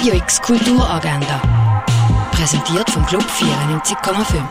Radio X Kulturagenda. Präsentiert vom Club 94,5.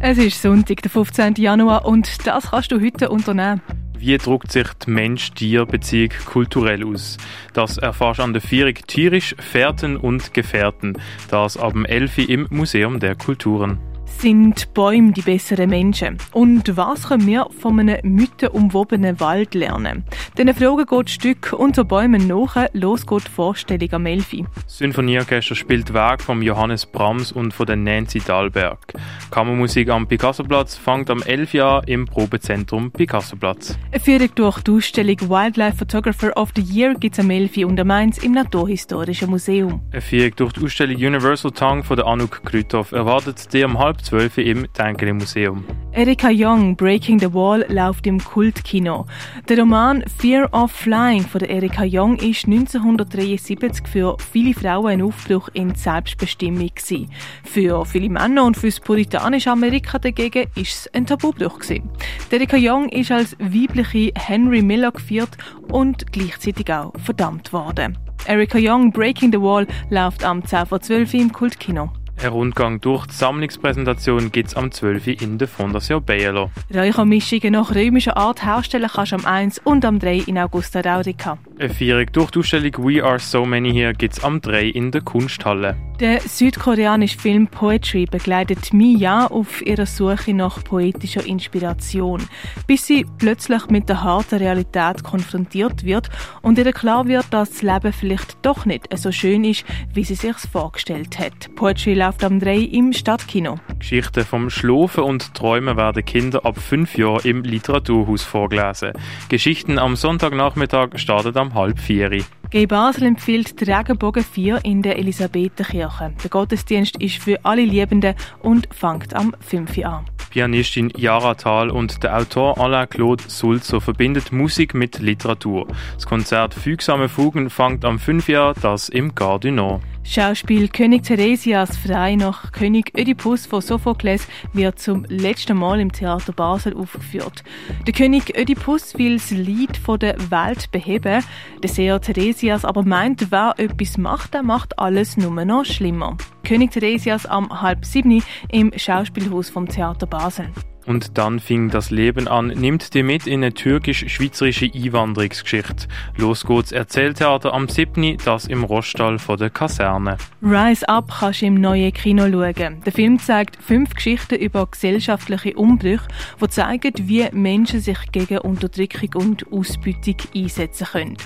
Es ist Sonntag, der 15. Januar und das kannst du heute unternehmen. Wie drückt sich die Mensch-Tier-Beziehung kulturell aus? Das erfährst du an der Vierung Tierisch, Fährten und Gefährten. Das ab dem 11. im Museum der Kulturen. Sind Bäume die besseren Menschen? Und was können wir von einem mythenumwobenen Wald lernen? Diesen Fragen geht Stück «Unter Bäumen nach». Los geht die Vorstellung am Elfi. Das Symphonieorchester spielt Werk von Johannes Brahms und von der Nancy Dahlberg. Kammermusik am Picassoblatz fängt am 11 Jahr im Probezentrum Picassoblatz. Eine Führung durch die Ausstellung «Wildlife Photographer of the Year» gibt es am Elfi und am Mainz im Naturhistorischen Museum. Eine Führung durch die Ausstellung «Universal Tongue» von der Anuk Krüthoff erwartet dir um halb zwölf im Denkele Museum. Erika Young, Breaking the Wall, läuft im Kultkino. Der Roman Fear of Flying von Erika Young ist 1973 für viele Frauen ein Aufbruch in die Selbstbestimmung gewesen. Für viele Männer und fürs puritanische Amerika dagegen ist es ein Tabubruch gewesen. Erika Young ist als weibliche Henry Miller geführt und gleichzeitig auch verdammt worden. Erika Young, Breaking the Wall, läuft am 10 vor 12 im Kultkino. Ein Rundgang durch die Sammlungspräsentation gibt es am 12. in der Fondation Bielo. Räuchermischungen nach römischer Art herstellen kannst du am 1 und am 3 in Augusta Raurica. Eine Feierung durch die Ausstellung We Are So Many Here gibt es am 3 in der Kunsthalle. Der südkoreanische Film Poetry begleitet Mia auf ihrer Suche nach poetischer Inspiration, bis sie plötzlich mit der harten Realität konfrontiert wird und ihr klar wird, dass das Leben vielleicht doch nicht so schön ist, wie sie sich vorgestellt hat. Poetry läuft am 3 im Stadtkino. Geschichten vom Schlafen und Träumen werden Kinder ab 5 Jahren im Literaturhaus vorgelesen. Geschichten am Sonntagnachmittag starten am halb vier. G Basel empfiehlt die Regenbogen 4 in der Elisabethenkirche. Der Gottesdienst ist für alle Liebenden und fängt am 5 Uhr an. Pianistin Yara Thal und der Autor Alain-Claude Sulzer verbindet Musik mit Literatur. Das Konzert Fügsame Fugen fängt am 5 Uhr, das im Gare du Nord. Schauspiel König Theresias frei nach König Ödipus von Sophokles wird zum letzten Mal im Theater Basel aufgeführt. Der König Ödipus will das Lied von der Welt beheben. Der Seher Theresias aber meint, wer etwas macht, der macht alles nur noch schlimmer. König Theresias am halb sieben im Schauspielhaus vom Theater Basel. Und dann fing das Leben an, nimmt dir mit in eine türkisch-schweizerische Einwanderungsgeschichte. Los geht's Erzähltheater am 7. das im Roststall von der Kaserne. Rise Up kannst du im neuen Kino schauen. Der Film zeigt fünf Geschichten über gesellschaftliche Umbrüche, die zeigen, wie Menschen sich gegen Unterdrückung und Ausbeutung einsetzen können.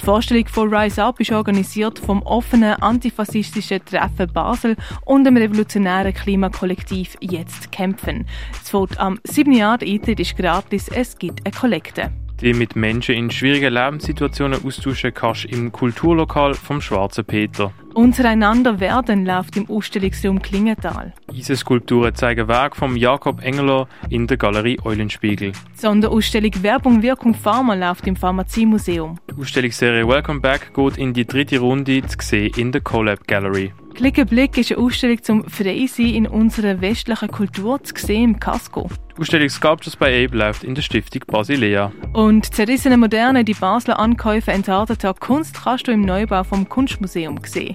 Die Vorstellung von Rise Up ist organisiert vom offenen antifaschistischen Treffen Basel und dem revolutionären Klimakollektiv Jetzt kämpfen. Es fängt am 7. Jahr, Eintritt ist gratis, es gibt eine Kollekte. Die mit Menschen in schwierigen Lebenssituationen austauschen kannst im Kulturlokal vom Schwarzen Peter. Untereinander werden läuft im Ausstellungsraum Klingenthal. Eisenskulpturen zeigen Werk vom Jakob Engeler in der Galerie Eulenspiegel. Die Sonderausstellung Werbung, Wirkung, Pharma läuft im Pharmaziemuseum. Die Ausstellungsserie Welcome Back geht in die dritte Runde zu sehen in der Collab Gallery. Klickenblick ist eine Ausstellung zum Freisein in unserer westlichen Kultur zu sehen im Casco. Die Ausstellung Sculptures by Abe läuft in der Stiftung Basilea. Und zerrissene Moderne, die Basler Ankäufe entarteter Kunst kannst du im Neubau vom Kunstmuseum sehen.